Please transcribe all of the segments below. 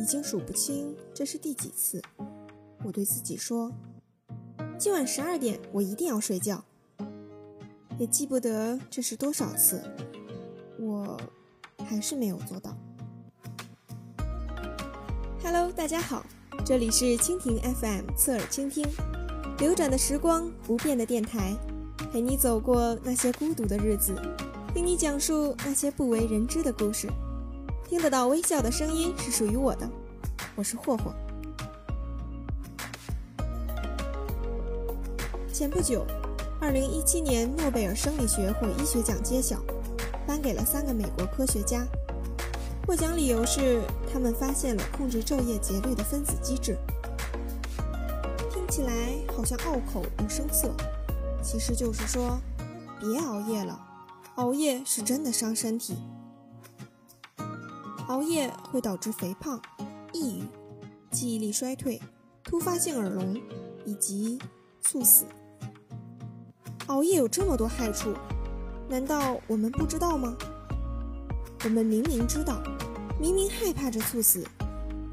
已经数不清这是第几次。我对自己说：“今晚十二点我一定要睡觉。”也记不得这是多少次，我还是没有做到。Hello，大家好，这里是蜻蜓 FM 侧耳倾听，流转的时光，不变的电台，陪你走过那些孤独的日子，听你讲述那些不为人知的故事。听得到微笑的声音是属于我的，我是霍霍。前不久，二零一七年诺贝尔生理学或医学奖揭晓，颁给了三个美国科学家。获奖理由是他们发现了控制昼夜节律的分子机制。听起来好像拗口又生涩，其实就是说，别熬夜了，熬夜是真的伤身体。熬夜会导致肥胖、抑郁、记忆力衰退、突发性耳聋以及猝死。熬夜有这么多害处，难道我们不知道吗？我们明明知道，明明害怕着猝死，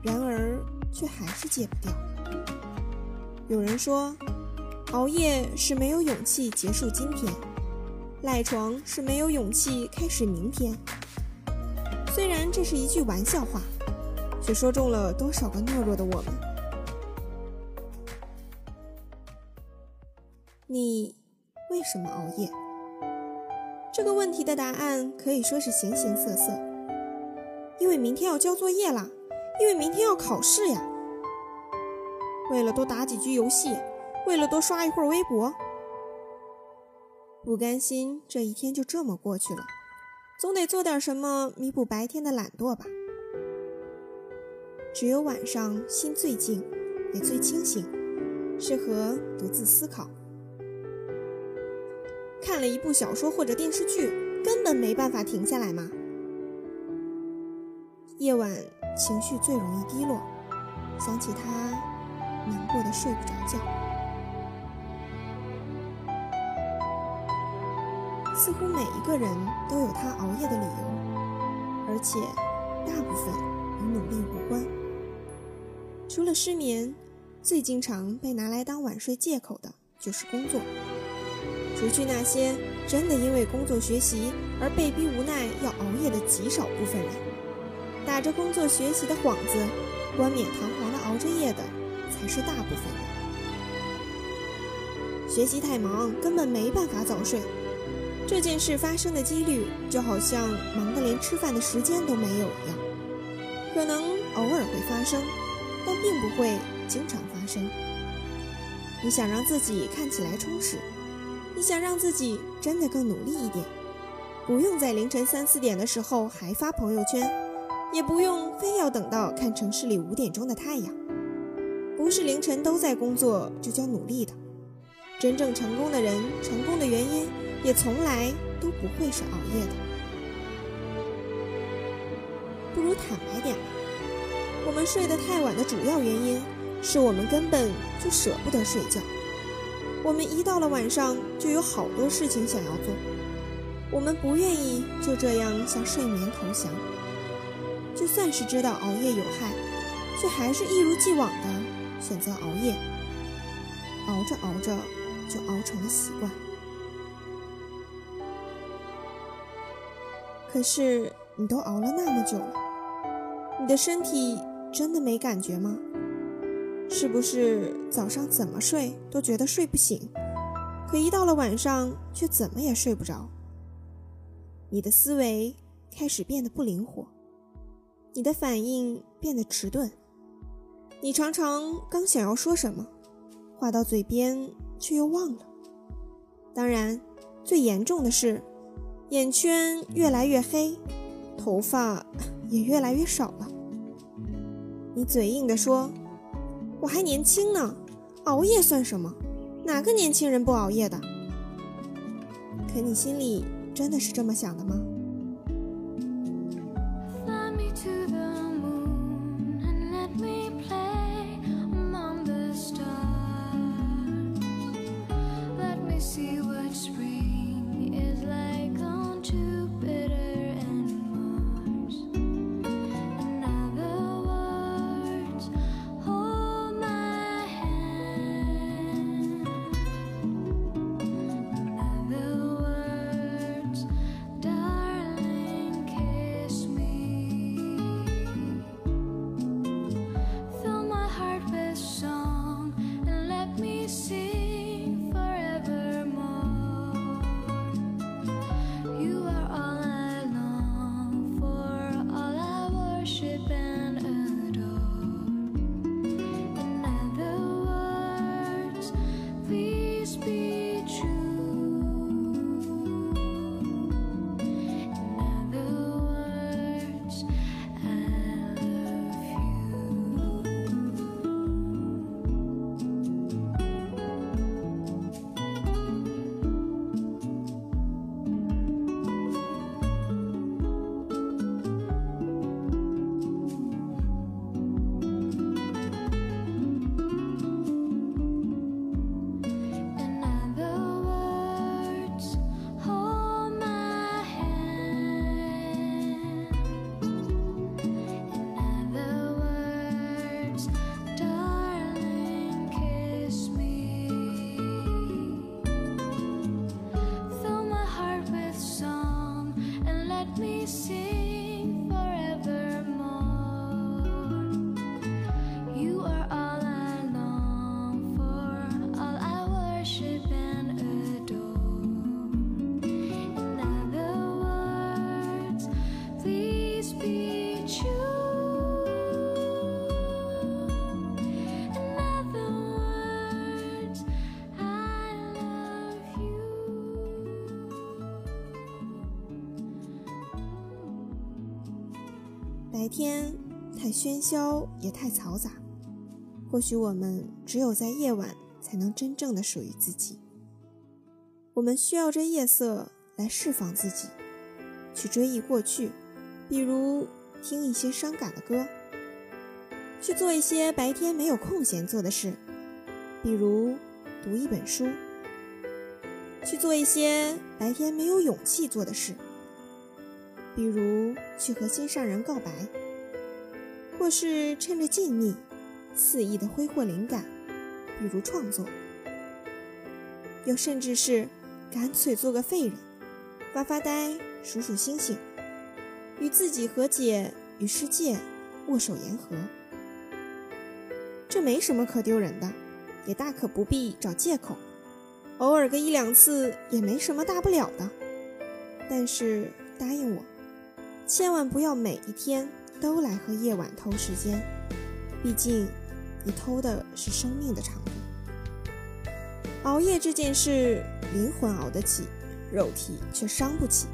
然而却还是戒不掉。有人说，熬夜是没有勇气结束今天，赖床是没有勇气开始明天。虽然这是一句玩笑话，却说中了多少个懦弱的我们。你为什么熬夜？这个问题的答案可以说是形形色色。因为明天要交作业啦，因为明天要考试呀。为了多打几局游戏，为了多刷一会儿微博，不甘心这一天就这么过去了。总得做点什么弥补白天的懒惰吧。只有晚上心最静，也最清醒，适合独自思考。看了一部小说或者电视剧，根本没办法停下来嘛。夜晚情绪最容易低落，想起他，难过的睡不着觉。似乎每一个人都有他熬夜的理由，而且大部分与努力无关。除了失眠，最经常被拿来当晚睡借口的就是工作。除去那些真的因为工作学习而被逼无奈要熬夜的极少部分人，打着工作学习的幌子，冠冕堂皇的熬着夜的才是大部分人。学习太忙，根本没办法早睡。这件事发生的几率就好像忙得连吃饭的时间都没有一样，可能偶尔会发生，但并不会经常发生。你想让自己看起来充实，你想让自己真的更努力一点，不用在凌晨三四点的时候还发朋友圈，也不用非要等到看城市里五点钟的太阳。不是凌晨都在工作就叫努力的。真正成功的人，成功的原因。也从来都不会是熬夜的。不如坦白点吧，我们睡得太晚的主要原因是我们根本就舍不得睡觉。我们一到了晚上就有好多事情想要做，我们不愿意就这样向睡眠投降。就算是知道熬夜有害，却还是一如既往的选择熬夜。熬着熬着就熬成了习惯。可是你都熬了那么久了，你的身体真的没感觉吗？是不是早上怎么睡都觉得睡不醒，可一到了晚上却怎么也睡不着？你的思维开始变得不灵活，你的反应变得迟钝，你常常刚想要说什么，话到嘴边却又忘了。当然，最严重的是。眼圈越来越黑，头发也越来越少了。你嘴硬地说：“我还年轻呢，熬夜算什么？哪个年轻人不熬夜的？”可你心里真的是这么想的吗？天太喧嚣也太嘈杂，或许我们只有在夜晚才能真正的属于自己。我们需要这夜色来释放自己，去追忆过去，比如听一些伤感的歌，去做一些白天没有空闲做的事，比如读一本书，去做一些白天没有勇气做的事。比如去和心上人告白，或是趁着静谧，肆意的挥霍灵感，比如创作，又甚至是干脆做个废人，发发呆，数数星星，与自己和解，与世界握手言和。这没什么可丢人的，也大可不必找借口，偶尔个一两次也没什么大不了的。但是答应我。千万不要每一天都来和夜晚偷时间，毕竟你偷的是生命的长度。熬夜这件事，灵魂熬得起，肉体却伤不起。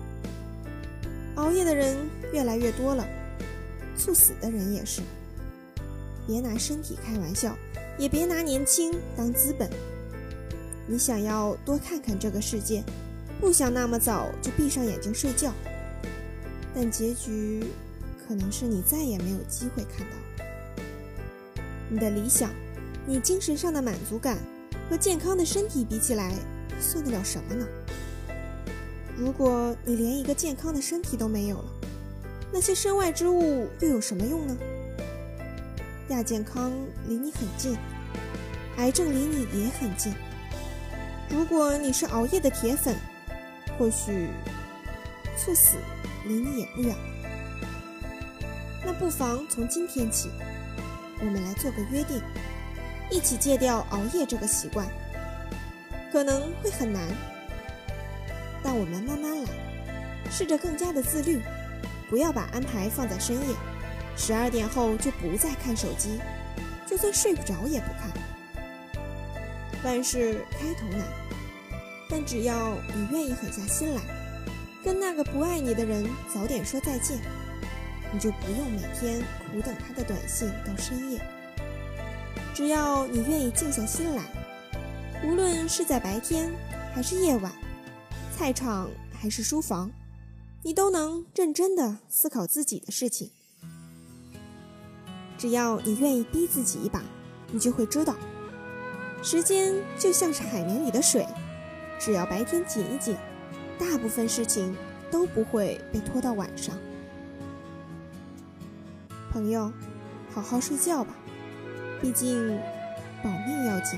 熬夜的人越来越多了，猝死的人也是。别拿身体开玩笑，也别拿年轻当资本。你想要多看看这个世界，不想那么早就闭上眼睛睡觉。但结局可能是你再也没有机会看到。你的理想，你精神上的满足感和健康的身体比起来，算得了什么呢？如果你连一个健康的身体都没有了，那些身外之物又有什么用呢？亚健康离你很近，癌症离你也很近。如果你是熬夜的铁粉，或许猝死。离你也不远那不妨从今天起，我们来做个约定，一起戒掉熬夜这个习惯。可能会很难，但我们慢慢来，试着更加的自律，不要把安排放在深夜，十二点后就不再看手机，就算睡不着也不看。万事开头难，但只要你愿意狠下心来。跟那个不爱你的人早点说再见，你就不用每天苦等他的短信到深夜。只要你愿意静下心来，无论是在白天还是夜晚，菜场还是书房，你都能认真的思考自己的事情。只要你愿意逼自己一把，你就会知道，时间就像是海绵里的水，只要白天紧一紧。大部分事情都不会被拖到晚上。朋友，好好睡觉吧，毕竟保命要紧。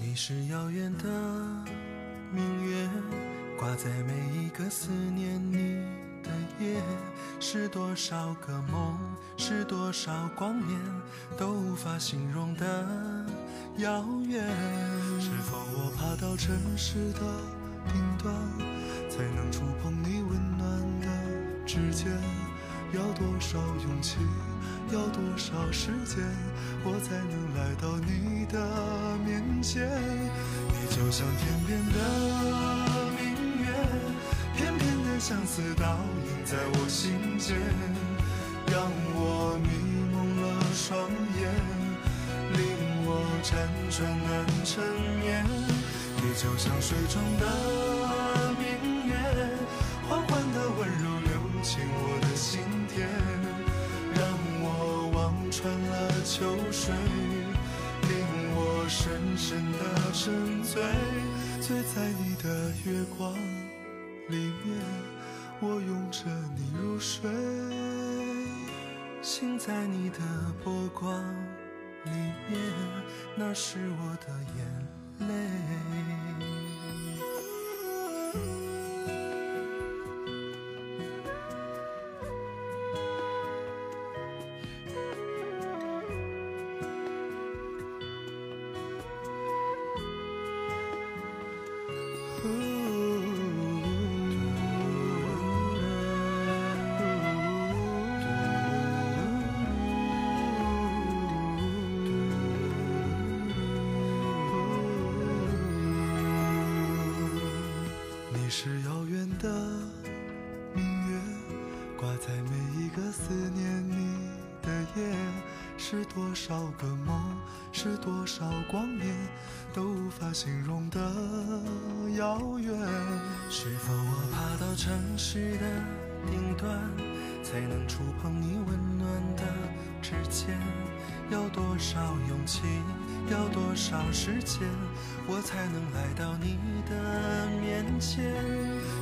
你是遥远的明月，挂在每一个思念你的夜。是多少个梦，是多少光年，都无法形容的遥远。是否我爬到城市的顶端，才能触碰你温暖的指尖？要多少勇气，要多少时间，我才能来到你的面前？你就像天边的明月，片片的相思倒映。在我心间，让我迷蒙了双眼，辗转难成眠。你就像水中的明月，缓缓的温柔流进我的心田，让我望穿了秋水，令我深深的沉醉，醉在你的月光里面。我拥着你入睡，醒在你的波光里面，那是我的眼泪。你是遥远的明月，挂在每一个思念你的夜，是多少个梦，是多少光年，都无法形容的遥远。是否我爬到城市的顶端，才能触碰你温暖的指尖？要多少勇气，要多少时间，我才能来到你的面前？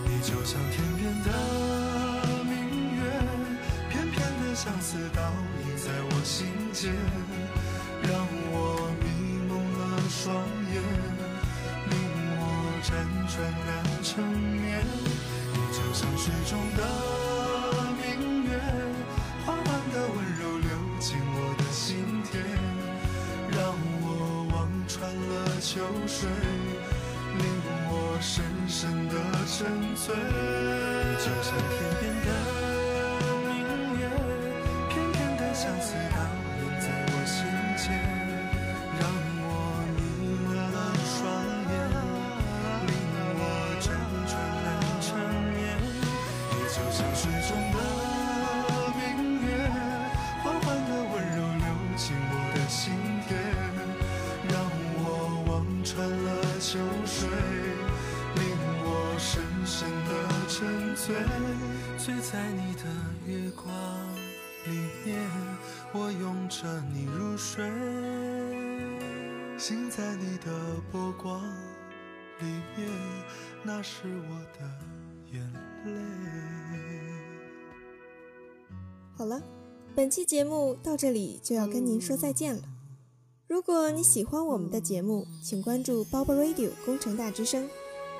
你就像天边的明月，片片的相思倒映在我心间，让我迷蒙了双眼，令我辗转难成眠。你就像水中的明月，秋水，令我深深的沉醉。就像天边的醉在你的月光里面，我拥着你入睡，醒在你的波光里面，那是我的眼泪。好了，本期节目到这里就要跟您说再见了。如果你喜欢我们的节目，请关注 Bob Radio 工程大之声，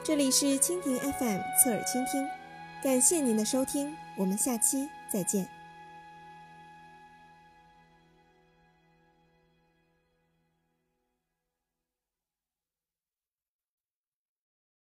这里是蜻蜓 FM 侧耳倾听。感谢您的收听，我们下期再见。